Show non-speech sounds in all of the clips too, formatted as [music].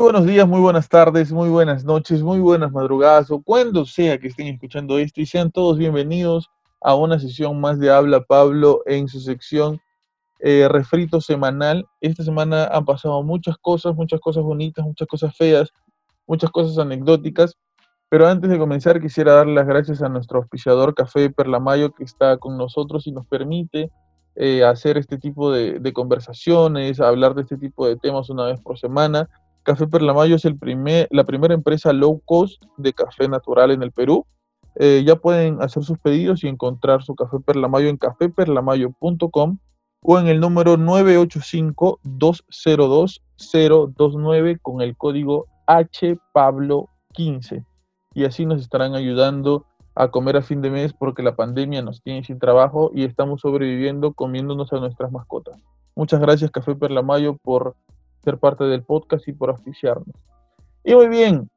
Buenos días, muy buenas tardes, muy buenas noches, muy buenas madrugadas o cuando sea que estén escuchando esto y sean todos bienvenidos a una sesión más de Habla Pablo en su sección eh, refrito semanal. Esta semana han pasado muchas cosas, muchas cosas bonitas, muchas cosas feas, muchas cosas anecdóticas, pero antes de comenzar quisiera dar las gracias a nuestro auspiciador Café Perlamayo que está con nosotros y nos permite eh, hacer este tipo de conversaciones, hablar de este tipo de temas una vez por semana Café Perlamayo es el primer, la primera empresa low cost de café natural en el Perú. Eh, ya pueden hacer sus pedidos y encontrar su café Perlamayo en cafeperlamayo.com o en el número 985-202-029 con el código HPablo15. Y así nos estarán ayudando a comer a fin de mes porque la pandemia nos tiene sin trabajo y estamos sobreviviendo comiéndonos a nuestras mascotas. Muchas gracias Café Perlamayo por ser parte del podcast y por auspiciarnos. Y muy bien,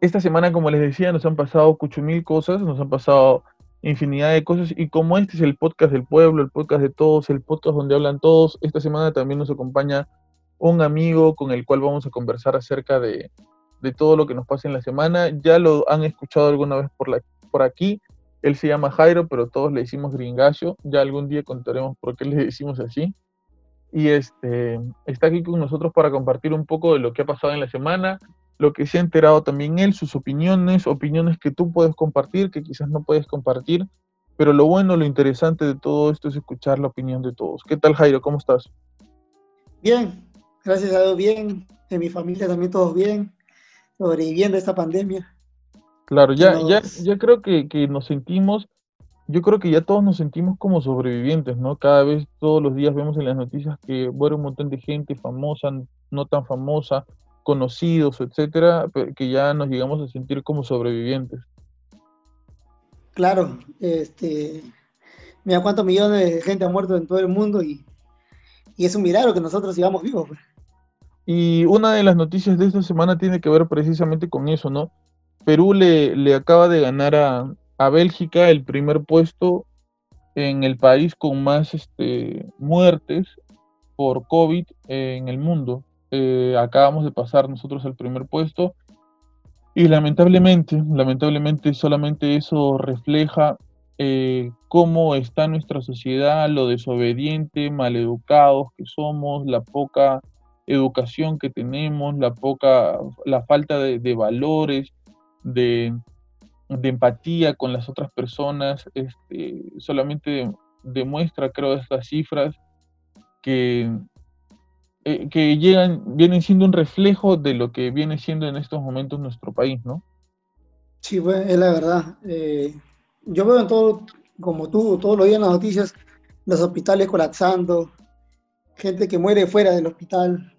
esta semana, como les decía, nos han pasado mil cosas, nos han pasado infinidad de cosas y como este es el podcast del pueblo, el podcast de todos, el podcast donde hablan todos, esta semana también nos acompaña un amigo con el cual vamos a conversar acerca de, de todo lo que nos pasa en la semana. Ya lo han escuchado alguna vez por, la, por aquí. Él se llama Jairo, pero todos le decimos gringallo. Ya algún día contaremos por qué le decimos así y este, está aquí con nosotros para compartir un poco de lo que ha pasado en la semana, lo que se ha enterado también él, sus opiniones, opiniones que tú puedes compartir, que quizás no puedes compartir, pero lo bueno, lo interesante de todo esto es escuchar la opinión de todos. ¿Qué tal Jairo? ¿Cómo estás? Bien, gracias a Dios bien, en mi familia también todos bien, sobreviviendo a esta pandemia. Claro, ya, ya, ya creo que, que nos sentimos yo creo que ya todos nos sentimos como sobrevivientes, ¿no? Cada vez, todos los días vemos en las noticias que muere un montón de gente famosa, no tan famosa, conocidos, etcétera, que ya nos llegamos a sentir como sobrevivientes. Claro, este, mira cuántos millones de gente ha muerto en todo el mundo y, y es un milagro que nosotros sigamos vivos. Pues. Y una de las noticias de esta semana tiene que ver precisamente con eso, ¿no? Perú le, le acaba de ganar a, Bélgica el primer puesto en el país con más este, muertes por COVID en el mundo. Eh, acabamos de pasar nosotros al primer puesto y lamentablemente, lamentablemente solamente eso refleja eh, cómo está nuestra sociedad, lo desobediente, maleducados que somos, la poca educación que tenemos, la poca, la falta de valores, de, de empatía con las otras personas, este, solamente demuestra, creo, estas cifras que, eh, que llegan, vienen siendo un reflejo de lo que viene siendo en estos momentos nuestro país, ¿no? Sí, bueno, es la verdad. Eh, yo veo en todo, como tú, todos los días en las noticias, los hospitales colapsando, gente que muere fuera del hospital.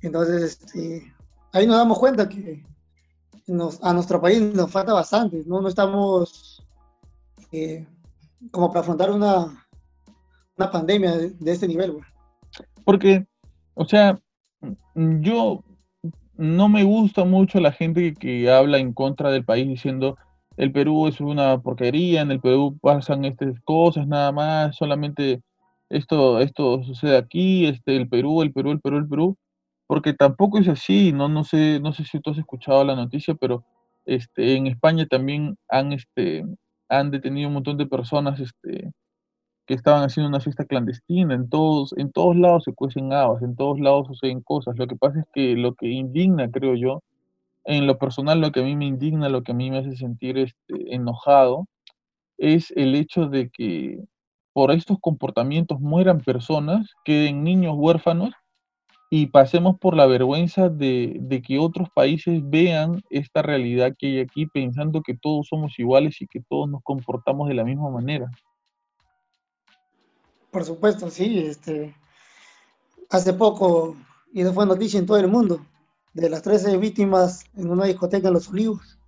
Entonces, este, ahí nos damos cuenta que a nuestro país nos falta bastante, no, no estamos eh, como para afrontar una, una pandemia de, este nivel. Porque, o sea, yo no me gusta mucho la gente que, habla en contra del país diciendo el Perú es una porquería, en el Perú pasan estas cosas nada más, solamente esto, esto sucede aquí, este, el Perú, el Perú, el Perú, el Perú porque tampoco es así, no, no sé, no sé si tú has escuchado la noticia, pero este, en España también han, este, han detenido un montón de personas este, que estaban haciendo una fiesta clandestina, en todos, en todos lados se cuecen habas, en todos lados suceden cosas. Lo que pasa es que lo que indigna, creo yo, en lo personal, lo que a mí me indigna, lo que a mí me hace sentir este, enojado, es el hecho de que por estos comportamientos mueran personas, queden niños huérfanos y pasemos por la vergüenza de, que otros países vean esta realidad que hay aquí pensando que todos somos iguales y que todos nos comportamos de la misma manera. Por supuesto, sí. Este, hace poco, y eso fue noticia en todo el mundo, de las 13 víctimas en una discoteca en Los Olivos.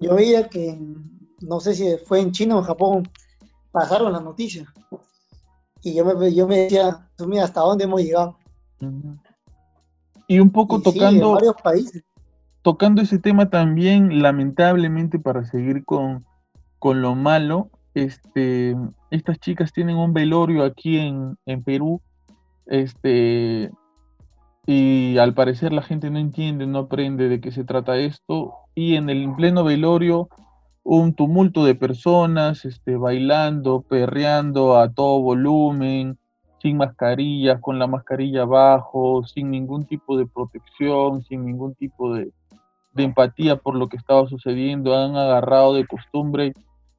Yo veía que, no sé si fue en China o en Japón, pasaron las noticias y yo me, yo me decía, tú mira, ¿hasta dónde hemos llegado? Y un poco tocando... varios países. Tocando ese tema también, lamentablemente, para seguir con, con lo malo, este, estas chicas tienen un velorio aquí en, en Perú, este, y, y al parecer la gente no entiende, no aprende de qué se trata esto, y en el pleno velorio un tumulto de personas este, bailando, perreando a todo volumen, sin mascarillas, con la mascarilla abajo, sin ningún tipo de protección, sin ningún tipo de, de empatía por lo que estaba sucediendo, han agarrado de costumbre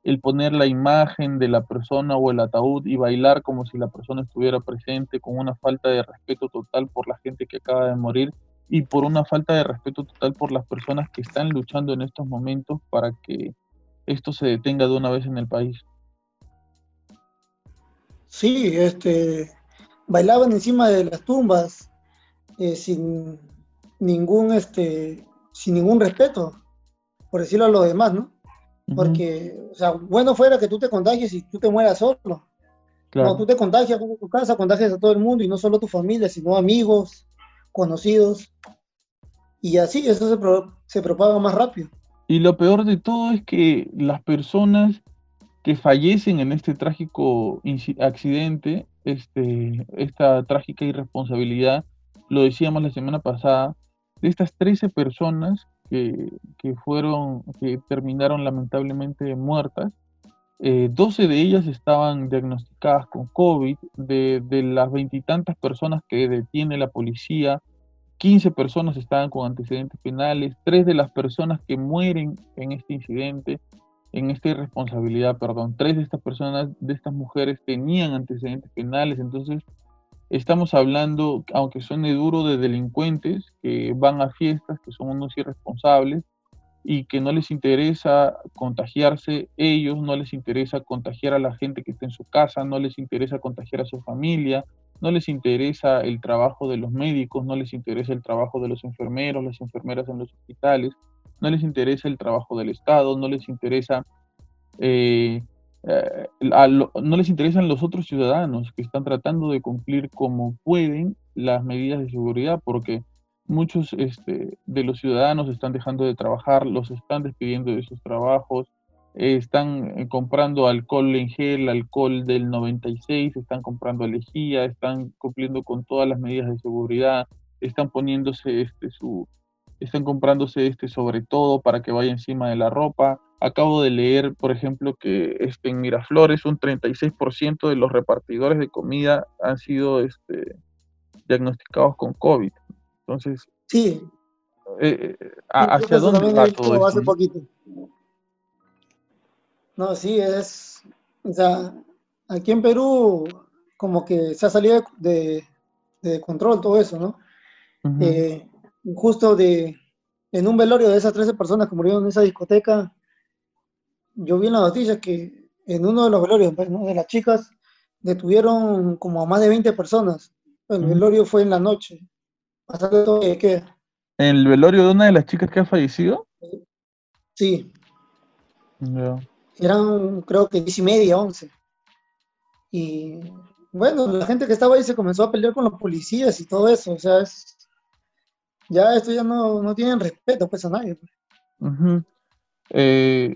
el poner la imagen de la persona o el ataúd y bailar como si la persona estuviera presente con una falta de respeto total por la gente que acaba de morir y por una falta de respeto total por las personas que están luchando en estos momentos para que esto se detenga de una vez en el país. Sí, este, bailaban encima de las tumbas eh, sin ningún, este, sin ningún respeto, por decirlo a los demás, ¿no? Porque, o sea, bueno fuera que tú te contagies y tú te mueras solo. Claro. No, tú te contagias en tu casa, contagias a todo el mundo y no solo tu familia, sino amigos, conocidos. Y así, eso se, pro, se propaga más rápido. Y lo peor de todo es que las personas que fallecen en este trágico accidente, este, esta trágica irresponsabilidad, lo decíamos la semana pasada, de estas 13 personas que, fueron, que terminaron lamentablemente muertas, eh, 12 de ellas estaban diagnosticadas con COVID, de las veintitantas personas que detiene la policía, 15 personas estaban con antecedentes penales, tres de las personas que mueren en este incidente, en esta irresponsabilidad, perdón, tres de estas personas, de estas mujeres tenían antecedentes penales, entonces Estamos hablando, aunque suene duro, de delincuentes que van a fiestas, que son unos irresponsables y que no les interesa contagiarse ellos, no les interesa contagiar a la gente que está en su casa, no les interesa contagiar a su familia, no les interesa el trabajo de los médicos, no les interesa el trabajo de los enfermeros, las enfermeras en los hospitales, no les interesa el trabajo del Estado, no les interesa eh, eh, no les interesan los otros ciudadanos que están tratando de cumplir como pueden las medidas de seguridad, porque muchos este, de los ciudadanos están dejando de trabajar, los están despidiendo de sus trabajos, están eh, comprando alcohol en gel, alcohol del 96, están comprando lejía, están cumpliendo con todas las medidas de seguridad, están poniéndose este, su, están comprándose este sobre todo para que vaya encima de la ropa. Acabo de leer, por ejemplo, que este, en Miraflores un 36% de los repartidores de comida han sido este, diagnosticados con COVID. Entonces, sí. Eh, eh, ¿hacia dónde va todo esto? Hace poquito. No, sí, es, o sea, aquí en Perú como que se ha salido de, de control todo eso, ¿no? justo de, en un velorio de esas 13 personas que murieron en esa discoteca, yo vi en la noticia que en uno de los velorios pues, de las chicas detuvieron como a más de 20 personas. El velorio fue en la noche. Bastante todo que ¿En el velorio de una de las chicas que ha fallecido? Sí. Eran creo que 10 y media, 11. Y bueno, la gente que estaba ahí se comenzó a pelear con los policías y todo eso. O sea, es, ya esto ya no, no tienen respeto pues a nadie. Eh,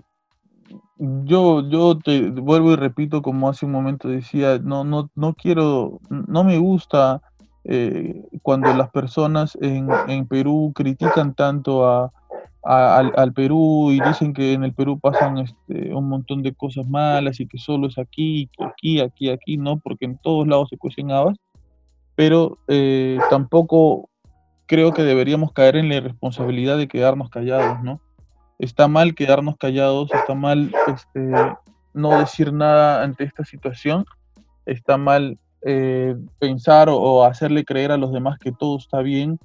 yo, yo te vuelvo y repito, como hace un momento decía, no, no, no quiero, no me gusta eh, cuando las personas en, en, Perú critican tanto a, al, Perú y dicen que en el Perú pasan este, un montón de cosas malas y que solo es aquí, aquí, aquí, aquí, no, porque en todos lados se cuecen habas, pero eh, tampoco creo que deberíamos caer en la irresponsabilidad de quedarnos callados, ¿no? Está mal quedarnos callados, está mal este, no decir nada ante esta situación, está mal eh, pensar o, hacerle creer a los demás que todo está bien,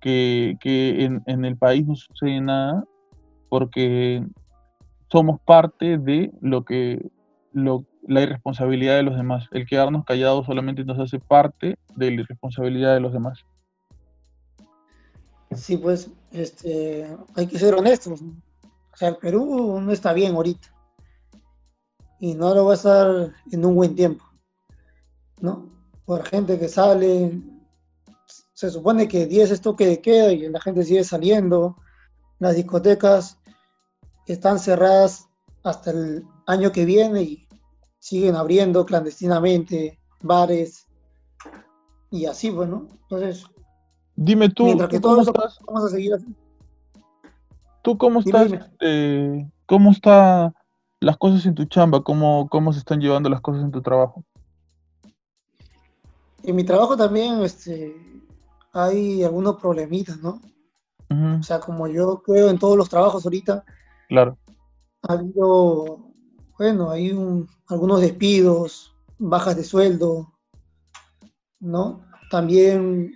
que, que en, en, el país no sucede nada, porque somos parte de lo que lo, la irresponsabilidad de los demás. El quedarnos callados solamente nos hace parte de la irresponsabilidad de los demás. Sí, pues este, hay que ser honestos. O sea, el Perú no está bien ahorita. Y no lo va a estar en un buen tiempo. ¿No? Por gente que sale. Se supone que 10 es toque de queda y la gente sigue saliendo. Las discotecas están cerradas hasta el año que viene y siguen abriendo clandestinamente bares y así, bueno. Entonces, Dime tú, Mientras que ¿tú todo estás? vamos a seguir así. ¿Tú cómo estás? dime. este, ¿cómo está las cosas en tu chamba? ¿Cómo, cómo se están llevando las cosas en tu trabajo? En mi trabajo también este, hay algunos problemitas, ¿no? O sea, como yo creo en todos los trabajos ahorita, claro. ha habido, bueno, hay un- algunos despidos, bajas de sueldo, ¿no? También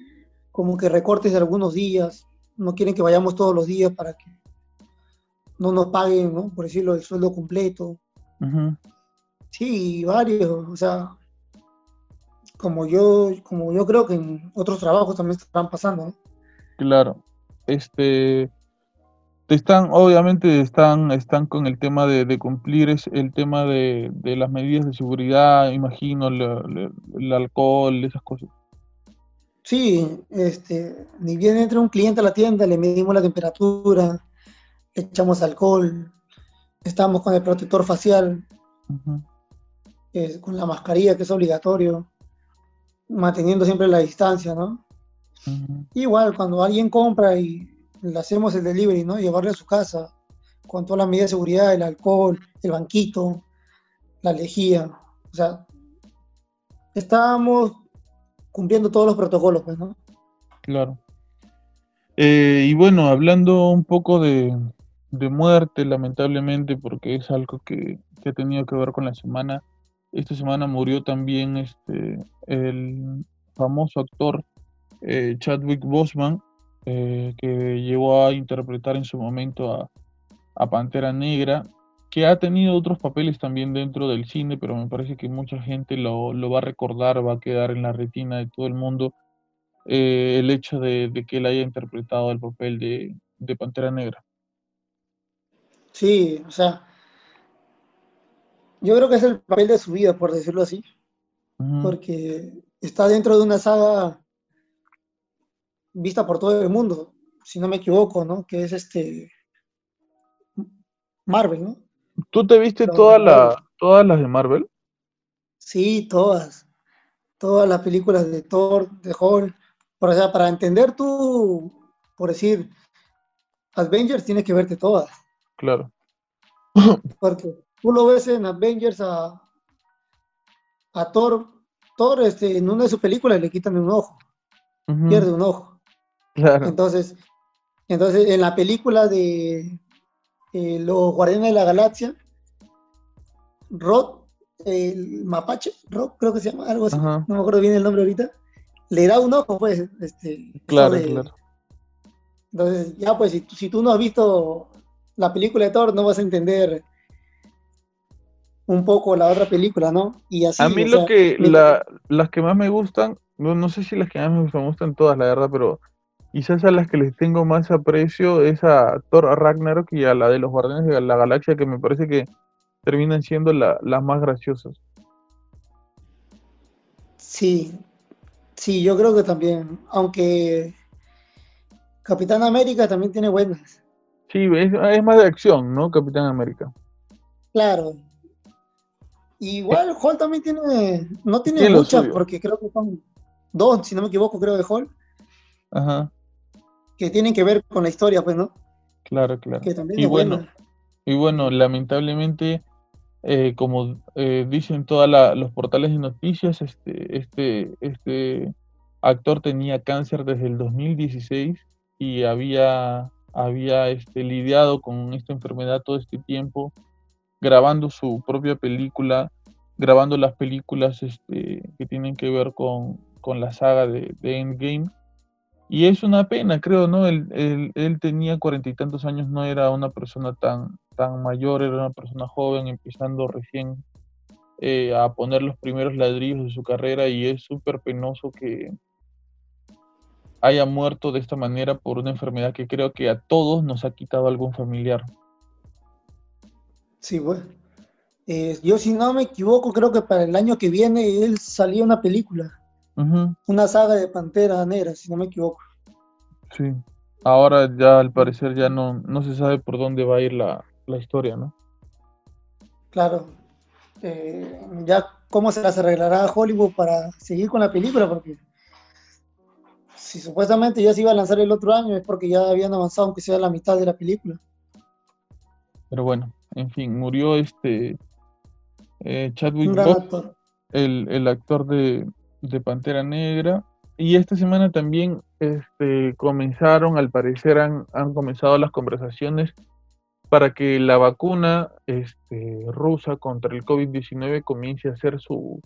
como que recortes de algunos días, no quieren que vayamos todos los días para que no nos paguen, ¿no? Por decirlo, el sueldo completo. Sí, varios, o sea, como yo, como yo creo que en otros trabajos también están pasando, ¿no? claro. Este, te están, obviamente están, están con el tema de, de cumplir es el tema de, de las medidas de seguridad, imagino, el alcohol, esas cosas. Sí, este, ni bien entra un cliente a la tienda, le medimos la temperatura, le echamos alcohol, estamos con el protector facial, con la mascarilla que es obligatorio, manteniendo siempre la distancia, ¿no? Igual cuando alguien compra y le hacemos el delivery, ¿no? Llevarle a su casa, con todas las medidas de seguridad, el alcohol, el banquito, la lejía, o sea, estamos cumpliendo todos los protocolos, pues, ¿no? claro. Eh, y bueno, hablando un poco de, de muerte, lamentablemente, porque es algo que, que ha tenido que ver con la semana. Esta semana murió también este, el famoso actor eh, Chadwick Boseman, eh, que llegó a interpretar en su momento a, a Pantera Negra, que ha tenido otros papeles también dentro del cine, pero me parece que mucha gente lo, lo va a recordar, va a quedar en la retina de todo el mundo eh, el hecho de, de que él haya interpretado el papel de, de Pantera Negra. Sí, o sea, yo creo que es el papel de su vida, por decirlo así, porque está dentro de una saga vista por todo el mundo, si no me equivoco, ¿no? Que es este Marvel, ¿no? ¿Tú te viste Los toda la, todas las de Marvel? Sí, todas, todas las películas de Thor, de Hulk, por, o sea, para entender tú, por decir, Avengers tienes que verte todas, Claro. porque tú lo ves en Avengers a, a Thor, Thor este, en una de sus películas le quitan un ojo, pierde un ojo. claro. Entonces, entonces en la película de eh, Los Guardianes de la Galaxia, Rod, el mapache, Rod creo que se llama, algo así, Ajá, no me acuerdo bien el nombre ahorita, le da un ojo, pues, este, claro, de- claro. entonces ya pues si, tú- si tú no has visto la película de Thor, no vas a entender un poco la otra película, ¿no? Y así, A mí lo sea, que, la, las que más me gustan, no, no sé si las que más me gustan, me gustan todas, la verdad, pero quizás a las que les tengo más aprecio es a Thor Ragnarok y a la de los Guardianes de la Galaxia, que me parece que terminan siendo la- las más graciosas. sí, sí, yo creo que también, aunque Capitán América también tiene buenas. Sí, es, es más de acción, ¿no? Capitán América. Claro. Igual Hall también tiene, no tiene Tiene muchas, porque creo que son dos, si no me equivoco, creo de Hall, Ajá, que tienen que ver con la historia, pues, ¿no? claro, claro. Que también Y es bueno, buena. y bueno, lamentablemente, eh, como eh, dicen todos los portales de noticias, este, este, este actor tenía cáncer desde el 2016 y había, había este, lidiado con esta enfermedad todo este tiempo, grabando su propia película, grabando las películas este, que tienen que ver con, la saga de, Endgame. Y es una pena, creo, ¿no? Él, tenía cuarenta y tantos años, no era una persona tan, tan mayor, era una persona joven, empezando recién eh, a poner los primeros ladrillos de su carrera y es súper penoso que haya muerto de esta manera por una enfermedad que creo que a todos nos ha quitado algún familiar. Sí, bueno. Eh, yo, si no me equivoco, creo que para el año que viene él salía una película, una saga de Pantera Negra, si no me equivoco. sí. Ahora ya al parecer ya no, no se sabe por dónde va a ir la, la historia, ¿no? Claro. Eh, ya cómo se las arreglará Hollywood para seguir con la película, porque si supuestamente ya se iba a lanzar el otro año es porque ya habían avanzado aunque sea la mitad de la película. Pero bueno, en fin, murió este eh, Chadwick El, el, actor de, de, Pantera Negra. Y esta semana también este, comenzaron, al parecer han, han comenzado las conversaciones para que la vacuna este, rusa contra el COVID-19 comience a hacer su,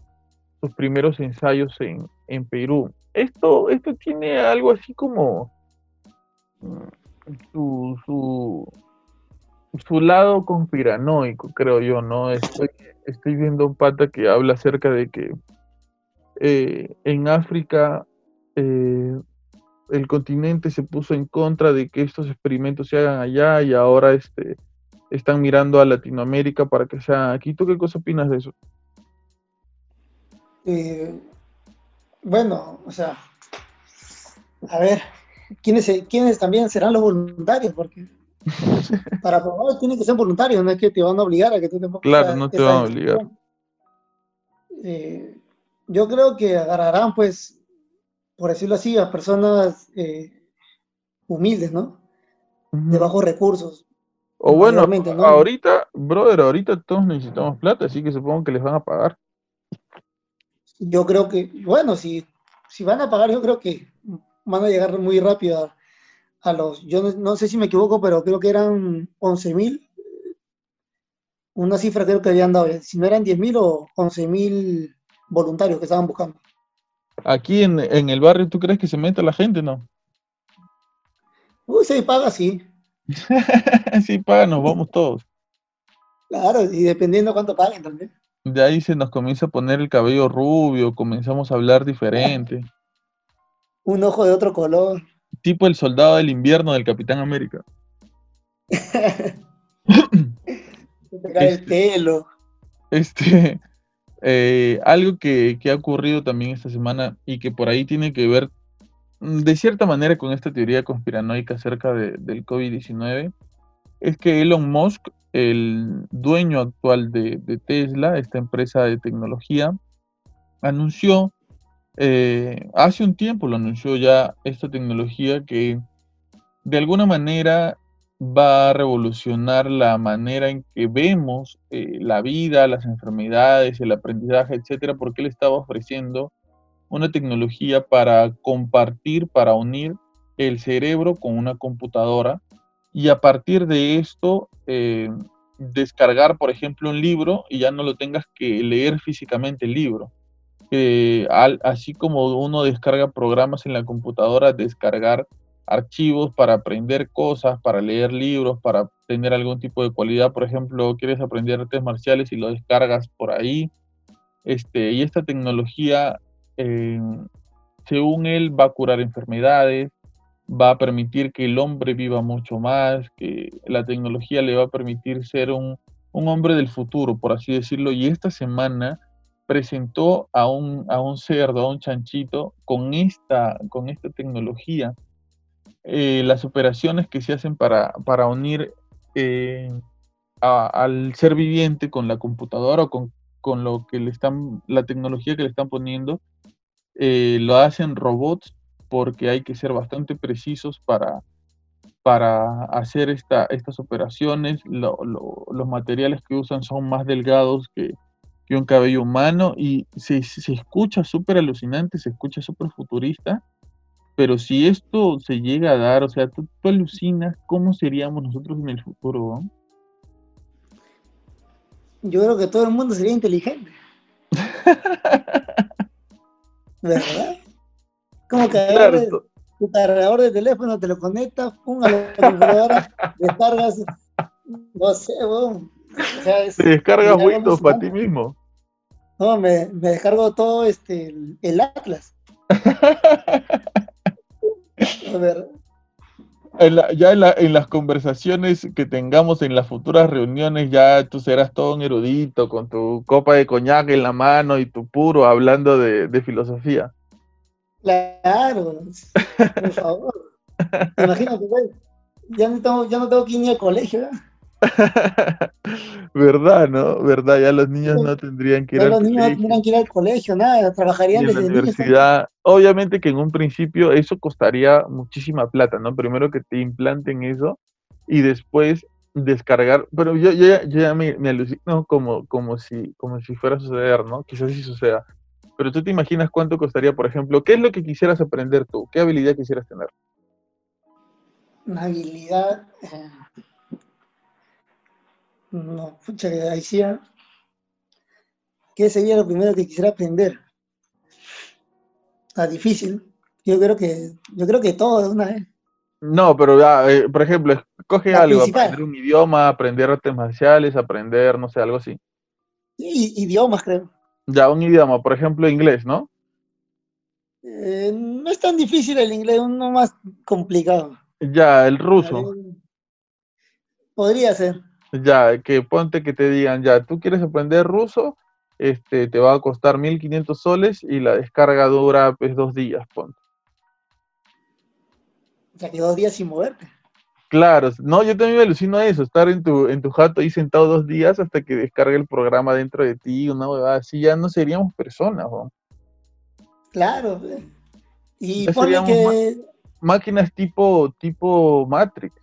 sus primeros ensayos en, en Perú. Esto, esto tiene algo así como mm, su, su, su lado conspiranoico, creo yo, ¿no? Estoy, estoy viendo un pata que habla acerca de que eh, en África eh, el continente se puso en contra de que estos experimentos se hagan allá y ahora este, están mirando a Latinoamérica para que sea aquí. ¿Tú qué cosa opinas de eso? Eh, bueno, o sea, a ver, ¿quiénes, ¿quiénes también serán los voluntarios? Porque [laughs] para probar tienen que ser voluntarios, no es que te van a obligar a que tú te pongas. Claro, no te van a obligar. Eh, yo creo que agarrarán, pues, por decirlo así, a personas eh, humildes, ¿no? De bajos recursos. O bueno, ahorita, brother, ahorita todos necesitamos plata, así que supongo que les van a pagar. Yo creo que, bueno, si, si van a pagar, yo creo que van a llegar muy rápido a, a los, yo no, sé si me equivoco, pero creo que eran 11 mil, una cifra creo que habían dado, si no eran 10 mil o 11 mil voluntarios que estaban buscando. Aquí en, el barrio, ¿tú crees que se mete la gente, no? Uy, se paga, sí. [laughs] sí, paga, nos vamos todos. Claro, y dependiendo cuánto paguen también. De ahí se nos comienza a poner el cabello rubio, comenzamos a hablar diferente. Un ojo de otro color. Tipo el soldado del invierno del Capitán América. [laughs] el este, pelo. Este, eh, algo que, ha ocurrido también esta semana y que por ahí tiene que ver mm, de cierta manera con esta teoría conspiranoica acerca del COVID-19 es que Elon Musk, el dueño actual de, de Tesla, esta empresa de tecnología, anunció eh, hace un tiempo lo anunció ya esta tecnología que de alguna manera va a revolucionar la manera en que vemos eh, la vida, las enfermedades, el aprendizaje, etcétera, porque él estaba ofreciendo una tecnología para compartir, para unir el cerebro con una computadora y a partir de esto eh, descargar, por ejemplo, un libro y ya no lo tengas que leer físicamente el libro así como uno descarga programas en la computadora, descargar archivos para aprender cosas, para leer libros, para tener algún tipo de cualidad. Por ejemplo, quieres aprender artes marciales y lo descargas por ahí. Este, y esta tecnología, eh, según él, va a curar enfermedades, va a permitir que el hombre viva mucho más, que la tecnología le va a permitir ser un hombre del futuro, por así decirlo. Y esta semana presentó a un, a un cerdo, a un chanchito, con esta, con esta tecnología. Eh, las operaciones que se hacen para, para unir eh, al ser viviente con la computadora o con, con, lo que le están, la tecnología que le están poniendo, eh, lo hacen robots porque hay que ser bastante precisos para, para hacer esta, estas operaciones. los materiales que usan son más delgados que, que un cabello humano y se, escucha súper alucinante, se escucha súper futurista, pero si esto se llega a dar, o sea, tú, alucinas cómo seríamos nosotros en el futuro. Yo creo que todo el mundo sería inteligente. [laughs] ¿Verdad? Como que tu cargador de teléfono te lo conectas, pum, a la computadora, descargas, no sé, bueno, te descargas Windows para ti mismo. No, me, descargo todo este el, Atlas. [laughs] A ver. ya en, las conversaciones que tengamos en las futuras reuniones, ya tú serás todo un erudito con tu copa de coñac en la mano y tu puro hablando de, filosofía. Claro, por [laughs] favor. Imagínate, ya no tengo, ya no tengo que ir ni al colegio. ¿Verdad, [laughs] no? ¿Verdad? Ya los niños no tendrían que ir Ya al los niños no colegio. tendrían que ir al colegio, nada, Y trabajarían la desde niños. universidad, obviamente que en un principio eso costaría muchísima plata, ¿no? Primero que te implanten eso y después descargar, pero yo, yo ya, yo ya me, me alucino como, como, si, como si fuera a suceder, ¿no? Quizás sí suceda. Pero tú te imaginas cuánto costaría, por ejemplo, ¿qué es lo que quisieras aprender tú? ¿Qué habilidad quisieras tener? Una habilidad. eh, no, pucha, que ahí sí. ¿Qué sería lo primero que quisiera aprender? Está difícil. Yo creo que, yo creo que todo de una vez. No, pero ya, eh, por ejemplo, escoge La algo, principal. aprender un idioma, aprender artes marciales, aprender, no sé, algo así. Y idiomas, creo. Ya, un idioma, por ejemplo, inglés, ¿no? Eh, no es tan difícil el inglés, uno más complicado. Ya, el ruso. Podría ser. Ya, que ponte que te digan, ya, tú quieres aprender ruso, este, te va a costar 1500 soles y la descarga dura pues dos días, ponte. O sea, que dos días sin moverte. Claro, no, yo también me alucino a eso, estar en tu, en tu jato ahí sentado dos días hasta que descargue el programa dentro de ti, una huevada así, ya no seríamos personas, ¿no? Claro. pues. Y Ya ponle que Máquinas tipo, tipo Matrix.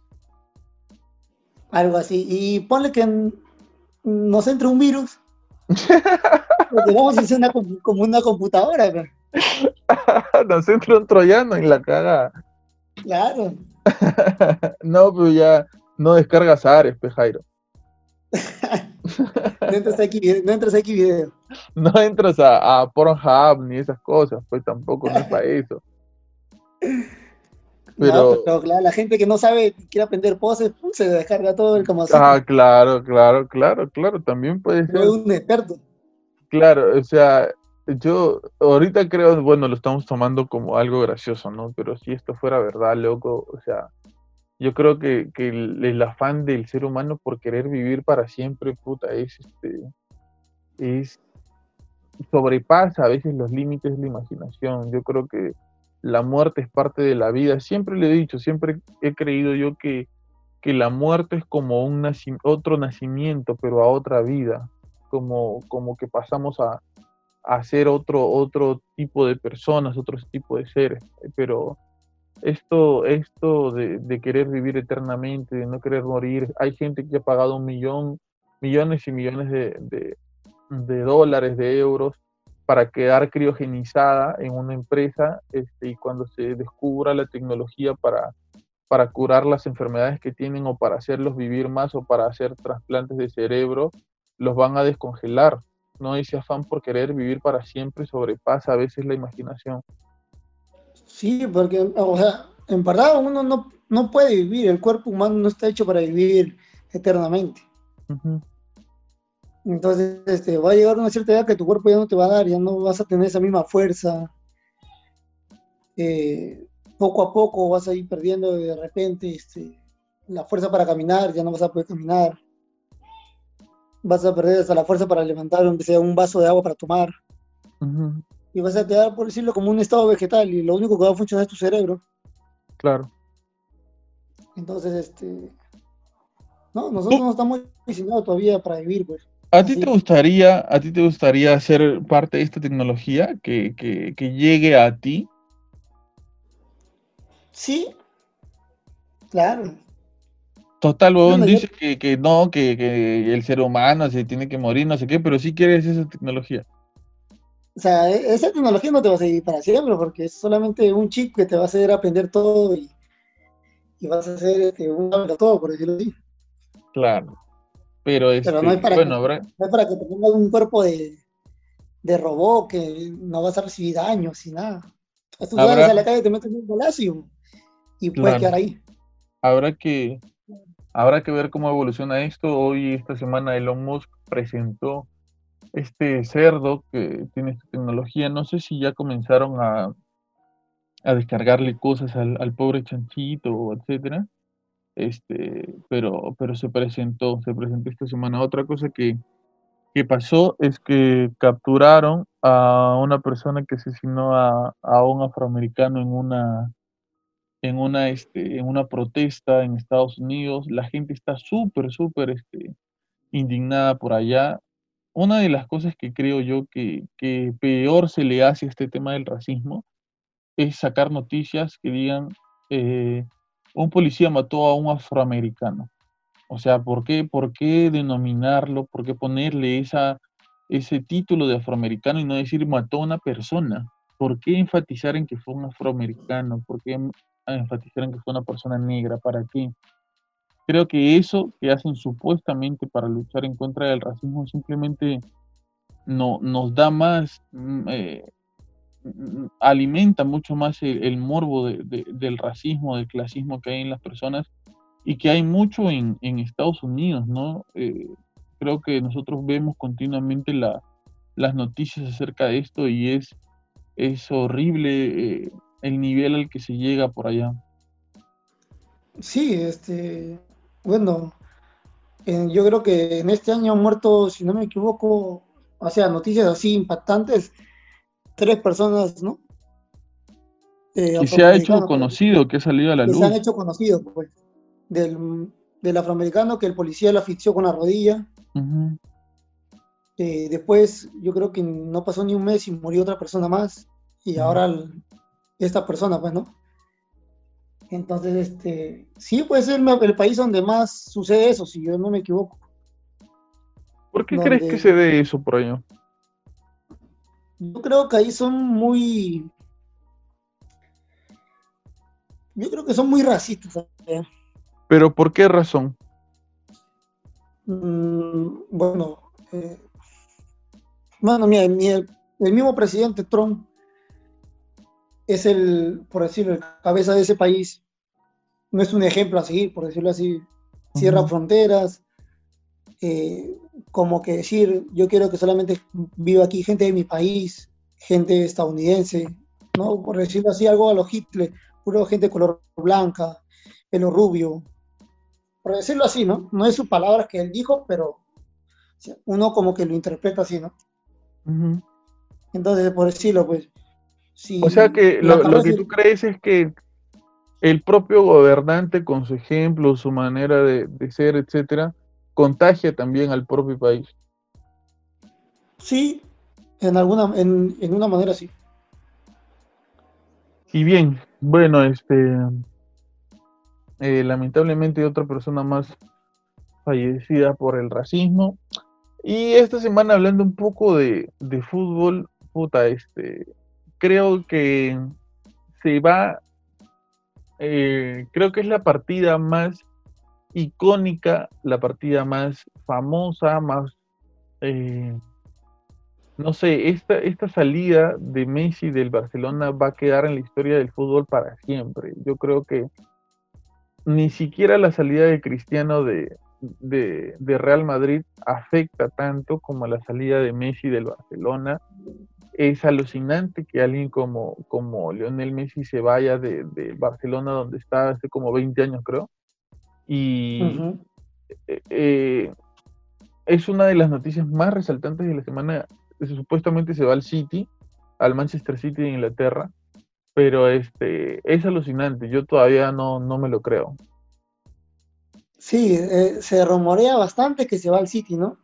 Algo así. Y ponle que nos entre un virus. Porque vamos a hacer una, com- como una computadora. [laughs] Nos entra un troyano en la cagada. Claro. [laughs] No, pero ya no descargas Ares, pe Jairo. [laughs] No entras aquí, vide- no entras video. No entras a, a Pornhub ni esas cosas, pues tampoco, no es para eso. No, Pero, pero claro, la gente que no sabe, quiere aprender poses, se descarga todo el como ah, claro, claro, claro, claro, también puede ser, es un experto. claro, o sea, yo ahorita creo, bueno, lo estamos tomando como algo gracioso, ¿no? Pero si esto fuera verdad, loco, o sea, yo creo que, que el, el afán del ser humano por querer vivir para siempre, puta, es este, es, sobrepasa a veces los límites de la imaginación. Yo creo que la muerte es parte de la vida. Siempre le he dicho, siempre he creído yo que, que la muerte es como un otro nacimiento, pero a otra vida, como, como que pasamos a, a ser otro, otro tipo de personas, otro tipo de seres. Pero esto, esto de, de querer vivir eternamente, de no querer morir, hay gente que ha pagado un millón, millones y millones de- de dólares, de euros, para quedar criogenizada en una empresa este, y cuando se descubra la tecnología para, para curar las enfermedades que tienen o para hacerlos vivir más o para hacer trasplantes de cerebro, los van a descongelar. ¿no? Ese afán por querer vivir para siempre sobrepasa a veces la imaginación. Sí, porque, o sea, en verdad uno no, no puede vivir, el cuerpo humano no está hecho para vivir eternamente. Entonces, este, va a llegar una cierta edad que tu cuerpo ya no te va a dar, ya no vas a tener esa misma fuerza. Eh, poco a poco vas a ir perdiendo de repente este, la fuerza para caminar, ya no vas a poder caminar. Vas a perder hasta la fuerza para levantar, aunque sea un vaso de agua para tomar. Y vas a quedar, por decirlo, como un estado vegetal y lo único que va a funcionar es tu cerebro. Claro. Entonces, este... No, nosotros no estamos diseñados todavía para vivir, pues. ¿A ti te gustaría, a ti te gustaría ser parte de esta tecnología que, que, que llegue a ti? Sí, claro. Total, huevón yo- dice que, que no, que, que el ser humano se tiene que morir, no sé qué, pero sí quieres esa tecnología. O sea, e- esa tecnología no te va a seguir para siempre, porque es solamente un chip que te va a hacer aprender todo y, y vas a hacer este, un todo, por decirlo así. Claro. Pero, este, no es para bueno, que- habrá, No es para que te pongas un cuerpo de, de robot que no vas a recibir daños y nada. Tú sales Habrá- a la calle, te metes en un palacio y puedes Claro. quedar ahí. habrá que, habrá que ver cómo evoluciona esto. Hoy, esta semana, Elon Musk presentó este cerdo que tiene esta tecnología. No sé si ya comenzaron a, a descargarle cosas al, al pobre chanchito, etcétera. Este, pero, pero se presentó, se presentó esta semana. Otra cosa que, que pasó es que capturaron a una persona que asesinó a, a un afroamericano en una, en una, este, en una protesta en Estados Unidos. La gente está súper, súper este, indignada por allá. Una de las cosas que creo yo que, que peor se le hace a este tema del racismo es sacar noticias que digan eh, un policía mató a un afroamericano. O sea, ¿por qué, por qué denominarlo? ¿Por qué ponerle ese título de afroamericano y no decir mató a una persona? ¿Por qué enfatizar en que fue un afroamericano? ¿Por qué enfatizar en que fue una persona negra? ¿Para qué? Creo que eso que hacen supuestamente para luchar en contra del racismo simplemente no, nos da más, mm, eh, alimenta mucho más el, morbo del racismo, del clasismo que hay en las personas y que hay mucho en, Estados Unidos, ¿no? Eh, creo que nosotros vemos continuamente las noticias acerca de esto y es, es horrible eh, el nivel al que se llega por allá. Sí, este, bueno, yo creo que en este año han muerto, si no me equivoco, o sea, noticias así impactantes, tres personas, ¿no? Eh, y se ha hecho conocido, que ha salido a la luz. Se han hecho conocidos, pues, del, afroamericano que el policía lo asfixió con la rodilla. Eh, después, yo creo que no pasó ni un mes y murió otra persona más. Y ahora esta persona, pues, ¿no? Entonces, este, sí puede ser el país donde más sucede eso, si yo no me equivoco. ¿Por qué crees que se dé eso por allá? Yo creo que ahí son muy. Yo creo que son muy racistas. ¿Pero por qué razón? Mm, bueno, eh, bueno, mira, el, el mismo presidente Trump es el, por decirlo, el cabeza de ese país. No es un ejemplo a seguir, por decirlo así. Cierra fronteras, eh, como que decir, yo quiero que solamente viva aquí gente de mi país, gente estadounidense, ¿no? Por decirlo así, algo a los Hitler, puro gente de color blanca, pelo rubio. Por decirlo así, ¿no? No es su palabra que él dijo, pero uno como que lo interpreta así, ¿no? Entonces, por decirlo, pues, o sea que lo, que tú crees es que el propio gobernante con su ejemplo, su manera de, ser, etcétera, contagia también al propio país. Sí, en alguna, en, una manera sí. Y bien, bueno, este eh, lamentablemente otra persona más fallecida por el racismo. Y esta semana hablando un poco de, de fútbol, puta, este, creo que se va, eh, creo que es la partida más icónica, la partida más famosa, más, eh, no sé, esta, esta salida de Messi del Barcelona va a quedar en la historia del fútbol para siempre. Yo creo que ni siquiera la salida de Cristiano de, de, de, Real Madrid afecta tanto como la salida de Messi del Barcelona es alucinante que alguien como, como Lionel Messi se vaya de, Barcelona, donde está hace como 20 años, creo. Y eh, eh, es una de las noticias más resaltantes de la semana. Supuestamente se va al City, al Manchester City de Inglaterra, pero este es alucinante. Yo todavía no, no me lo creo. Sí, eh, se rumorea bastante que se va al City, ¿no?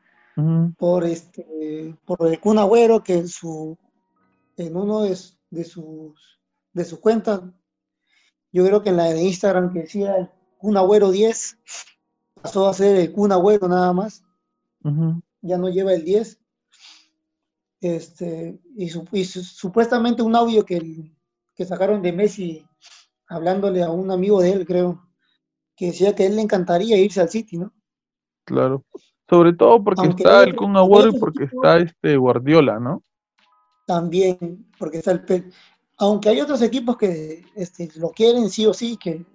por este por el Kun Agüero que en su en uno de, sus de sus cuentas yo creo que en la de Instagram que decía el Kun Agüero 10 pasó a ser el Kun Agüero nada más. Ya no lleva el 10 este y, supuestamente un audio que, que sacaron de Messi hablándole a un amigo de él creo que decía que a él le encantaría irse al City no claro. Sobre todo porque está el Kun Agüero y porque está este Guardiola, ¿no? También, porque está el aunque hay otros equipos que este, lo quieren sí o sí, que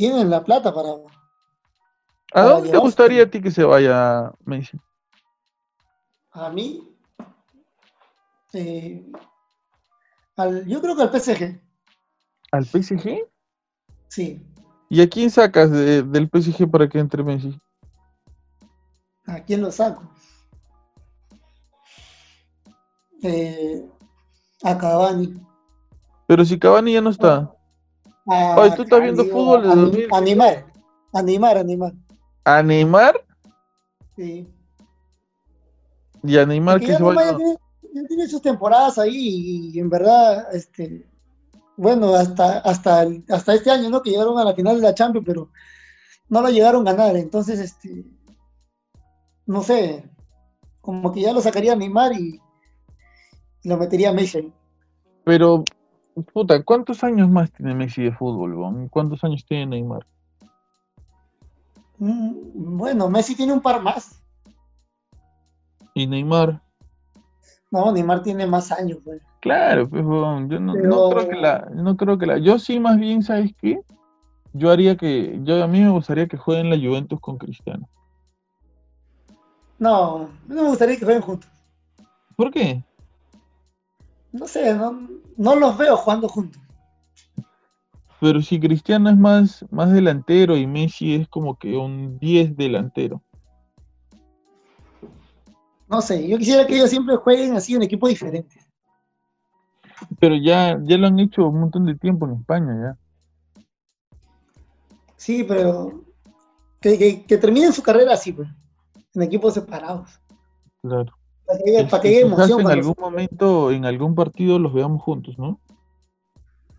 tienen la plata para. ¿A dónde te gustaría a ti que se vaya Messi? A mí, eh, yo creo que al PSG. ¿Al PSG? Sí. ¿Y a quién sacas del PSG para que entre Messi? ¿A quién lo saco? Eh, a Cavani. Pero si Cavani ya no está. Oye, tú estás viendo fútbol de 2000. Animar, animar, animar. ¿Animar? Sí. Y animar que se va a... Ya tiene sus temporadas ahí y en verdad, este, bueno, hasta, hasta, hasta este año, ¿no? Que llegaron a la final de la Champions, pero no lo llegaron a ganar. Entonces, este, no sé, como que ya lo sacaría a Neymar y, lo metería a Messi. Pero, puta, ¿cuántos años más tiene Messi de fútbol? ¿Cuántos años tiene Neymar? Mm, bueno, Messi tiene un par más. ¿Y Neymar? No, Neymar tiene más años, pues. Claro, pues, yo no, creo que la, no creo que la, yo sí más bien, ¿sabes qué? Yo haría que, yo a mí me gustaría que jueguen la Juventus con Cristiano. No, no me gustaría que jueguen juntos. ¿Por qué? No sé, no, no los veo jugando juntos. Pero si Cristiano es más, más delantero y Messi es como que un 10 delantero. No sé, yo quisiera que ellos siempre jueguen así en equipos diferentes. Pero ya, ya lo han hecho un montón de tiempo en España ya. Sí, pero que, que terminen su carrera así, pues en equipos separados. Claro. Para que, emoción. En algún momento, en algún partido los veamos juntos, ¿no?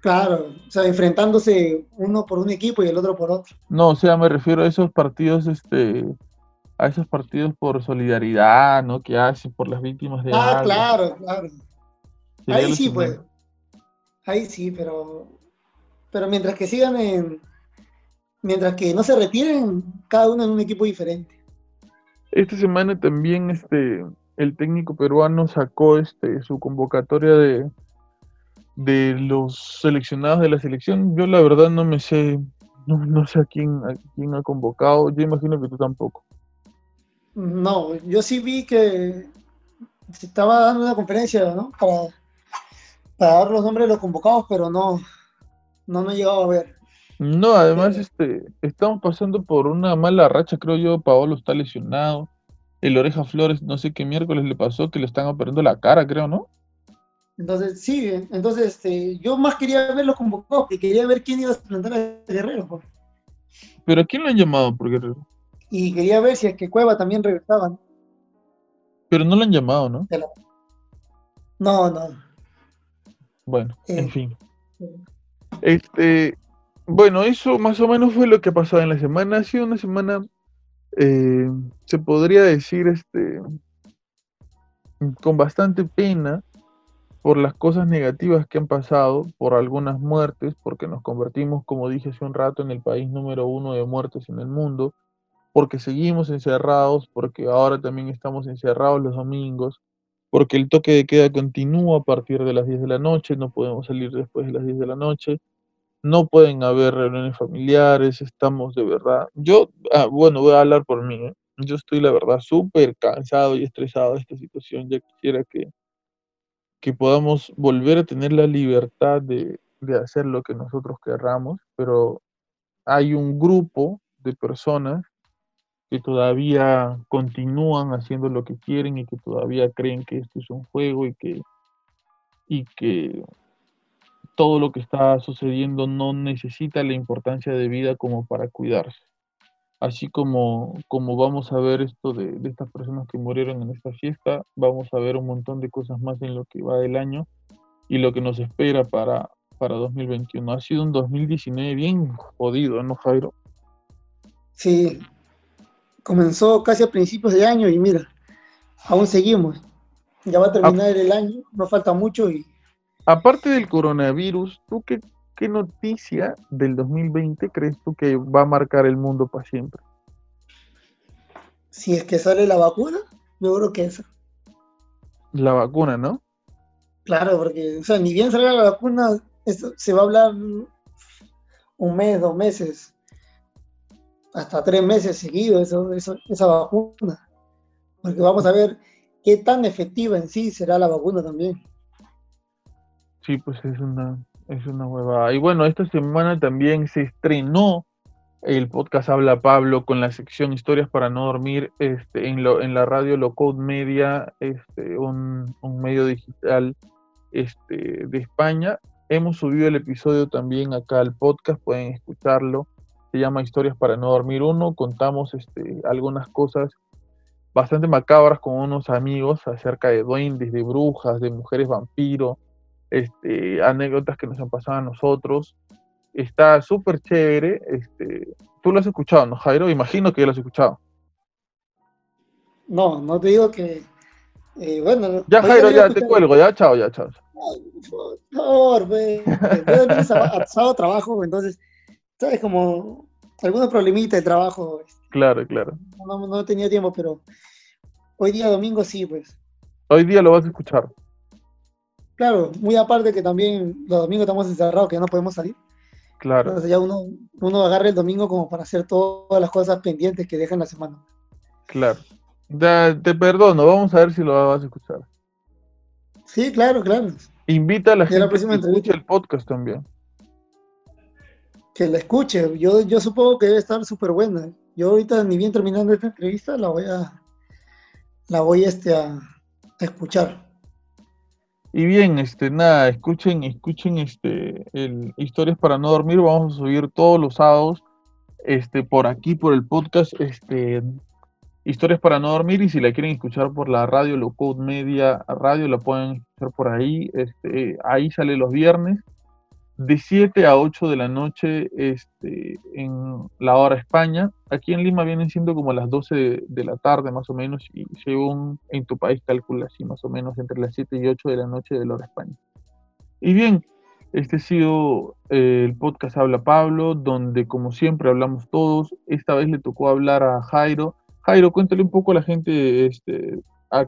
Claro, o sea, enfrentándose uno por un equipo y el otro por otro. No, o sea, me refiero a esos partidos, este, a esos partidos por solidaridad, ¿no? Que hacen por las víctimas de. Ah, claro, claro. Ahí sí, pues. Ahí sí, pero, pero mientras que sigan en, mientras que no se retiren, cada uno en un equipo diferente. Esta semana también este, el técnico peruano sacó este, su convocatoria de, de los seleccionados de la selección. Yo la verdad no me sé, no, sé a quién, a quién ha convocado. Yo imagino que tú tampoco. No, yo sí vi que se estaba dando una conferencia, ¿no? Para, para dar los nombres de los convocados, pero no, no, no he llegado a ver. No, además, este, estamos pasando por una mala racha, creo yo. Paolo está lesionado. El Oreja Flores, no sé qué miércoles le pasó, que le están operando la cara, creo, ¿no? Entonces, sí, entonces este, yo más quería ver los convocados, que quería ver quién iba a plantar a Guerrero. Pues. ¿Pero a quién lo han llamado por Guerrero? Y quería ver si es que Cueva también regresaba. Pero no lo han llamado, ¿no? No, no. Bueno, en fin. Este, bueno, eso más o menos fue lo que ha pasado en la semana. Ha sido una semana, eh, se podría decir, este, con bastante pena por las cosas negativas que han pasado, por algunas muertes, porque nos convertimos, como dije hace un rato, en el país número uno de muertes en el mundo, porque seguimos encerrados, porque ahora también estamos encerrados los domingos, porque el toque de queda continúa a partir de las 10 de la noche, no podemos salir después de las 10 de la noche no pueden haber reuniones familiares, estamos de verdad. Yo, ah, bueno, voy a hablar por mí. ¿eh? Yo estoy, la verdad, súper cansado y estresado de esta situación. Ya quisiera que, que podamos volver a tener la libertad de, de hacer lo que nosotros querramos, pero hay un grupo de personas que todavía continúan haciendo lo que quieren y que todavía creen que esto es un juego y que, y que todo lo que está sucediendo no necesita la importancia de vida como para cuidarse. Así como, como vamos a ver esto de, estas personas que murieron en esta fiesta, vamos a ver un montón de cosas más en lo que va del año y lo que nos espera para, para 2021. Ha sido un 2019 bien jodido, ¿no, Jairo? Sí, comenzó casi a principios de año y mira, aún seguimos. Ya va a terminar el año, no falta mucho y Aparte del coronavirus, ¿tú qué, qué noticia del 2020 crees tú que va a marcar el mundo para siempre? Si es que sale la vacuna, yo creo que esa. La vacuna, ¿no? Claro, porque, o sea, ni bien salga la vacuna, se va a hablar un mes, dos meses, hasta tres meses seguidos eso, eso, esa vacuna. Porque vamos a ver qué tan efectiva en sí será la vacuna también. Sí, pues es una, es una huevada. Y bueno, esta semana también se estrenó el podcast Habla Pablo con la sección Historias para no dormir este, en, lo, en la radio Locode Media, este, un, medio digital este, de España. Hemos subido el episodio también acá al podcast, pueden escucharlo. Se llama Historias para no dormir uno. Contamos este, algunas cosas bastante macabras con unos amigos acerca de duendes, de brujas, de mujeres vampiro, este, anécdotas que nos han pasado a nosotros. Está súper chévere. Este, Tú lo has escuchado, ¿no, Jairo? Imagino que ya lo has escuchado. No, no te digo que. Eh, bueno, ya, Jairo, ya te cuelgo, ya, chao, ya, chao. por favor, güey. Sábado [laughs] trabajo, entonces, ¿sabes? Como algunos problemitas de trabajo. Este, claro, claro. No, no he tenido tiempo, pero hoy día domingo sí, pues. Hoy día lo vas a escuchar. Claro, muy aparte que también los domingos estamos encerrados, que ya no podemos salir. Claro. Entonces ya uno, uno agarra el domingo como para hacer todas las cosas pendientes que deja en la semana. Claro. te perdono, vamos a ver si lo vas a escuchar. Sí, claro, claro. Invita a la gente que escuche el podcast también. Que la escuche. Yo, yo supongo que debe estar súper buena. Yo ahorita, ni bien terminando esta entrevista, la voy a, la voy este, a escuchar. Y bien, este, nada, escuchen, escuchen este, el Historias para no dormir. Vamos a subir todos los sábados, este, por aquí, por el podcast, este, Historias para no dormir. Y si la quieren escuchar por la radio, Low Code Media Radio, la pueden escuchar por ahí. Este, ahí sale los viernes de 7 a 8 de la noche este, en la hora España. Aquí en Lima vienen siendo como las 12 de, la tarde más o menos y según en tu país calcula así más o menos entre las 7 y 8 de la noche de la hora España. Y bien, este ha sido eh, el podcast Habla Pablo, donde como siempre hablamos todos. Esta vez le tocó hablar a Jairo. Jairo, cuéntale un poco a la gente este, a,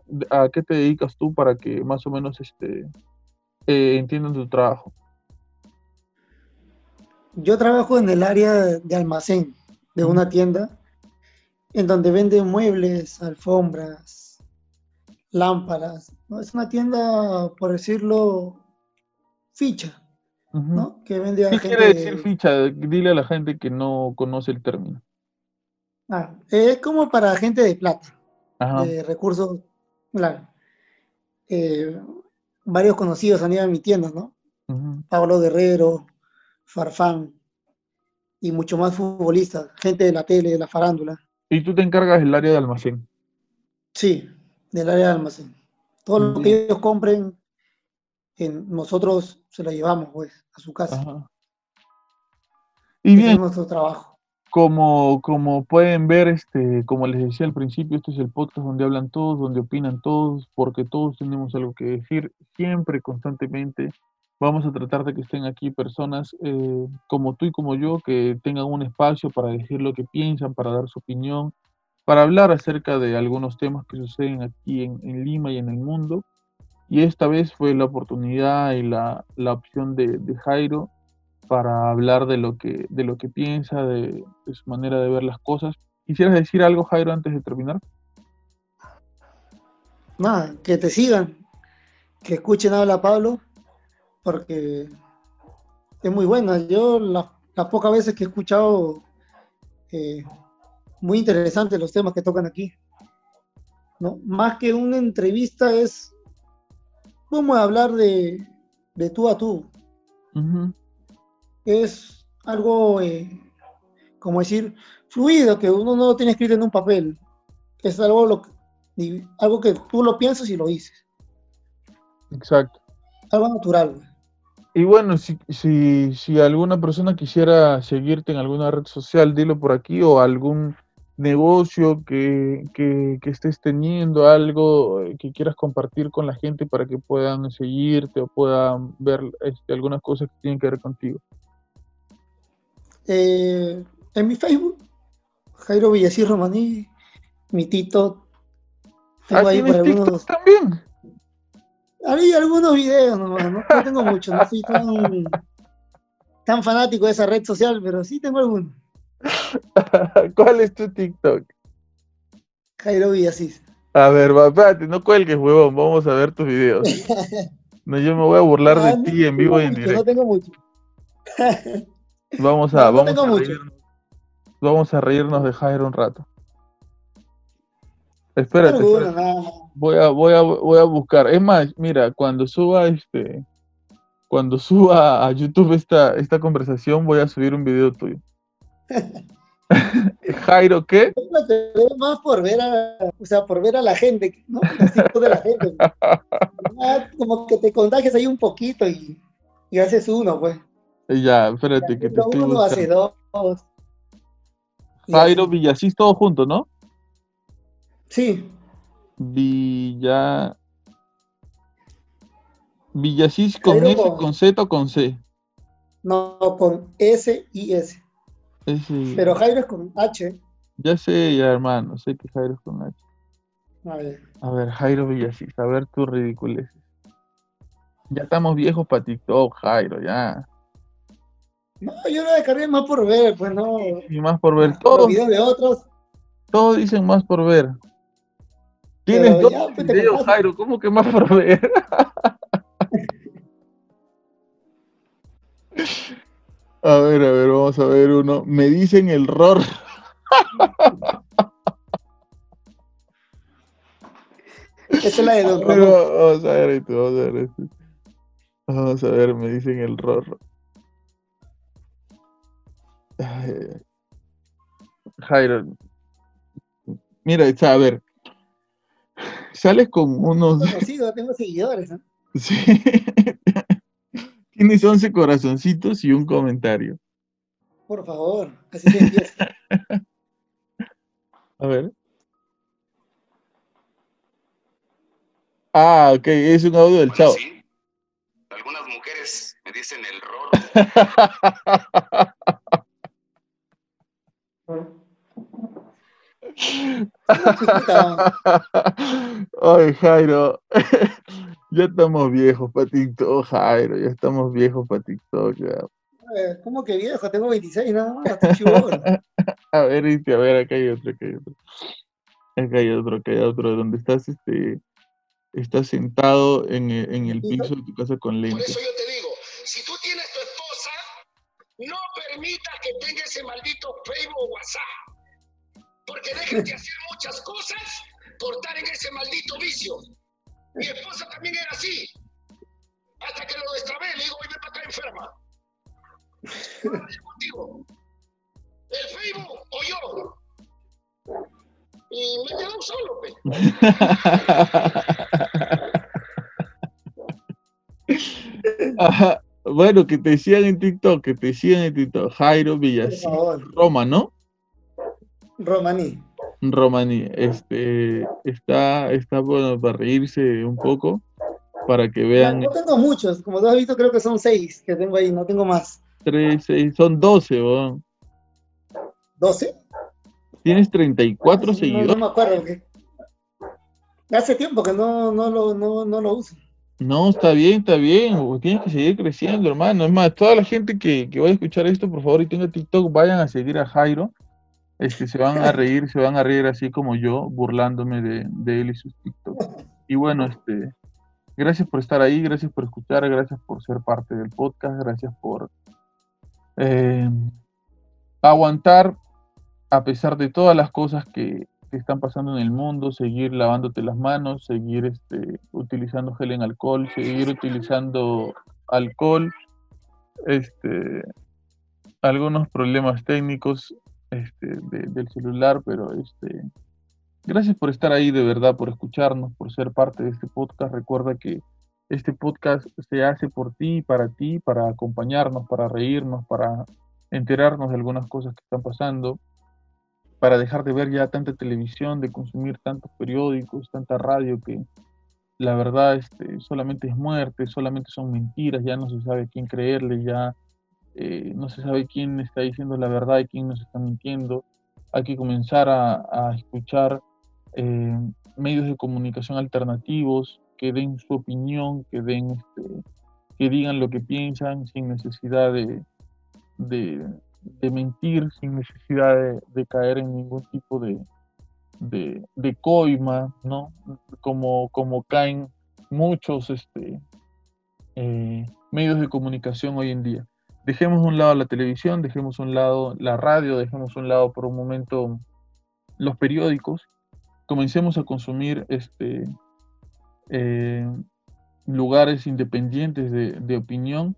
qué te dedicas tú para que más o menos este, eh, entiendan tu trabajo. Yo trabajo en el área de almacén de una tienda en donde venden muebles, alfombras, lámparas. Es una tienda, por decirlo, ficha, ¿no? Que vende a ¿Qué quiere decir ficha? Dile a la gente que no conoce el término. Ah, es como para gente de plata, de recursos, claro. Eh, varios conocidos han ido a mi tienda, ¿no? Pablo Guerrero, Farfán y mucho más futbolistas, gente de la tele, de la farándula. ¿Y tú te encargas del área de almacén? Sí, del área de almacén. Todo lo que ellos compren, nosotros se lo llevamos pues, a su casa. Y bien, nuestro trabajo. Como, como pueden ver, este, como les decía al principio, este es el podcast donde hablan todos, donde opinan todos, porque todos tenemos algo que decir, siempre, constantemente. Vamos a tratar de que estén aquí personas eh, como tú y como yo, que tengan un espacio para decir lo que piensan, para dar su opinión, para hablar acerca de algunos temas que suceden aquí en, Lima y en el mundo. Y esta vez fue la oportunidad y la, opción de, Jairo para hablar de lo que, de lo que piensa, de, de, su manera de ver las cosas. ¿Quisieras decir algo, Jairo, antes de terminar? Nada, que te sigan, que escuchen Habla Pablo porque es muy buena. Yo las pocas veces que he escuchado, eh, muy interesantes los temas que tocan aquí. ¿no? Más que una entrevista es como hablar de, de tú a tú. Es algo, eh, como decir, fluido, que uno no lo tiene escrito en un papel. Es algo, lo, algo que tú lo piensas y lo dices. Exacto. Algo natural. Y bueno, si, si, si alguna persona quisiera seguirte en alguna red social, dilo por aquí, o algún negocio que, que, estés teniendo, algo eh, que quieras compartir con la gente para que puedan seguirte o puedan ver este, algunas cosas que tienen que ver contigo. Eh, en mi Facebook, Jairo Villasí Romaní, mi Tito. Tengo ¿Ah, ahí por algunos... también? Hay algunos videos nomás, no, tengo muchos, no soy tan, fanático de esa red social, pero sí tengo algunos. [laughs] ¿Cuál es tu TikTok? Jairo Villasís. A ver, espérate, no cuelgues, huevón, vamos a ver tus videos. [laughs] No, yo me voy a burlar de ah, ti en vivo y en directo. No tengo mucho. Vamos [laughs] a, vamos, a reírnos, vamos a reírnos de Jairo un rato. Espérate. espérate. Voy a, voy a, voy a buscar. Es más, mira, cuando suba este cuando suba a YouTube esta, esta conversación, voy a subir un video tuyo. [laughs] Jairo, ¿qué? Más por ver a, o sea, por ver a la gente, ¿no? de la gente. [laughs] Como que te contagias ahí un poquito y, y haces uno, pues. Ya, espérate que te estoy uno hace dos. Jairo Villasís, todo junto, ¿no? Sí. Villa. Villasís con S, con Z o con C. No, con S y S. Pero Jairo es con H. Ya sé, ya hermano, sé que Jairo es con H. A ver. A ver, Jairo Villasís, a ver tu ridiculez. Ya estamos viejos para TikTok, Jairo, ya. No, yo lo descargué más por ver, pues no. Y más por ver. Todos, videos de otros. Todos dicen más por ver. Tienes dos pues, videos, Jairo, ¿cómo que más [laughs] por ver? A ver, a ver, vamos a ver uno. Me dicen el ROR. [laughs] Esa es la de Don Vamos a ver esto, vamos a ver esto. Vamos a ver, me dicen el ROR. Jairo. Mira, a ver. Sales con unos. Conocido, tengo seguidores, ¿no? Sí. [laughs] Tienes 11 corazoncitos y un comentario. Por favor, así se empieza. [laughs] A ver. Ah, ok, es un audio del chavo. Sí. Algunas mujeres me dicen el rol. [laughs] [laughs] Ay, [laughs] Jairo. Ya estamos viejos para TikTok, Jairo, ya estamos viejos para TikTok. Ya. ¿Cómo que viejo? Tengo 26 nada más, [laughs] A ver, a ver, acá hay otro, acá hay otro. Acá hay otro, acá hay otro, donde estás, este, estás sentado en, en el piso de tu casa con lentes. Por eso yo te digo, si tú tienes tu esposa, no permitas que tenga ese maldito Facebook o WhatsApp. Porque dejas de hacer muchas cosas por estar en ese maldito vicio. Mi esposa también era así. Hasta que lo destrabé, le digo, ven para acá enferma. contigo. ¿El Facebook o yo? Y me quedó solo, pe. Bueno, que te decían en TikTok, que te decían en TikTok, Jairo Villasí, Roma, ¿no? Romaní. Romani, este, está, está bueno para reírse un poco, para que vean. No, tengo muchos, como tú has visto, creo que son seis que tengo ahí, no tengo más. Tres, seis, son doce, weón. ¿Doce? Tienes 34 y seguidores. No, me acuerdo. Hace tiempo que no, no, lo, no, no lo uso. No, está bien, está bien. Tienes que seguir creciendo, hermano. Es más, toda la gente que, que vaya a escuchar esto, por favor, y tenga TikTok, vayan a seguir a Jairo que se van a reír, se van a reír así como yo, burlándome de, él y sus TikTok. Y bueno, este, gracias por estar ahí, gracias por escuchar, gracias por ser parte del podcast, gracias por eh, aguantar a pesar de todas las cosas que, están pasando en el mundo, seguir lavándote las manos, seguir este, utilizando gel en alcohol, seguir utilizando alcohol, este, algunos problemas técnicos, este, del celular, pero este, gracias por estar ahí de verdad, por escucharnos, por ser parte de este podcast. Recuerda que este podcast se hace por ti, para ti, para acompañarnos, para reírnos, para enterarnos de algunas cosas que están pasando, para dejar de ver ya tanta televisión, de consumir tantos periódicos, tanta radio que la verdad este, solamente es muerte, solamente son mentiras, ya no se sabe quién creerle, ya eh, no se sabe quién está diciendo la verdad y quién nos está mintiendo. Hay que comenzar a, escuchar eh, medios de comunicación alternativos que den su opinión, que den este, que digan lo que piensan sin necesidad de, de, mentir, sin necesidad de, caer en ningún tipo de, de, coima, ¿no? Como, como caen muchos este, eh, medios de comunicación hoy en día dejemos un lado la televisión, dejemos un lado la radio, dejemos un lado por un momento los periódicos, comencemos a consumir este, eh, lugares independientes de, de opinión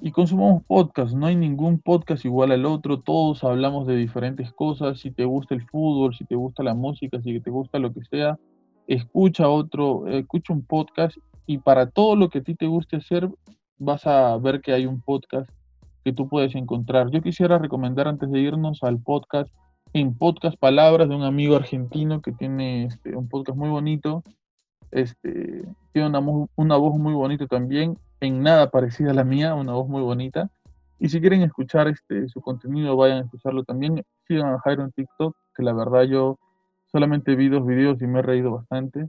y consumamos podcast. No hay ningún podcast igual al otro. Todos hablamos de diferentes cosas. Si te gusta el fútbol, si te gusta la música, si te gusta lo que sea, escucha otro, escucha un podcast y para todo lo que a ti te guste hacer, vas a ver que hay un podcast que tú puedes encontrar. Yo quisiera recomendar antes de irnos al podcast, en Podcast Palabras de un amigo argentino que tiene este, un podcast muy bonito. Este, tiene una, voz muy bonita también en nada parecida a la mía, una voz muy bonita. Y si quieren escuchar este, su contenido, vayan a escucharlo también. Sigan a Jairo en TikTok, que la verdad yo solamente vi dos videos y me he reído bastante.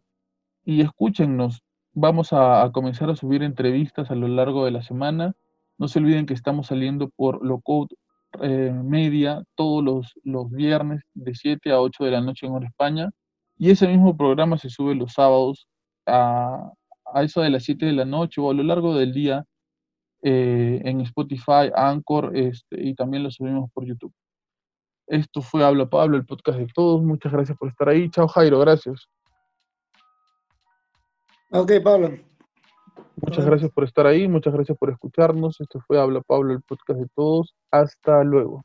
Y escúchennos, vamos a, comenzar a subir entrevistas a lo largo de la semana. No se olviden que estamos saliendo por Locode eh, Media todos los, los viernes de 7 a 8 de la noche en Hora España. Y ese mismo programa se sube los sábados a, a eso de las 7 de la noche o a lo largo del día eh, en Spotify, Anchor este, y también lo subimos por YouTube. Esto fue Habla Pablo, el podcast de todos. Muchas gracias por estar ahí. Chao Jairo, gracias. Ok, Pablo. Muchas gracias por estar ahí, muchas gracias por escucharnos. Esto fue Habla Pablo, el podcast de todos. Hasta luego.